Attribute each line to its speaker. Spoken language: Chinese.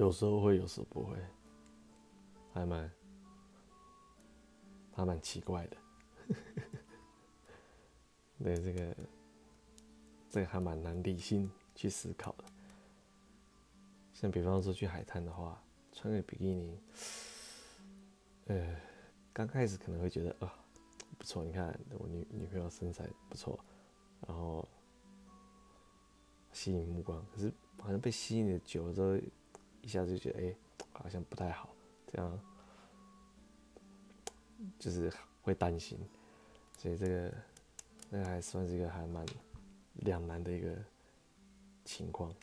Speaker 1: 有时候会，有时候不会，还蛮还蛮奇怪的。对，这个这个还蛮难理性去思考的。像比方说去海滩的话，穿个比基尼，呃，刚开始可能会觉得啊、哦、不错，你看我女女朋友身材不错，然后吸引目光。可是好像被吸引的久了之后，一下子就觉得哎、好像不太好，这样就是会担心，所以这个。那还算是一个还蛮两难的一个情况。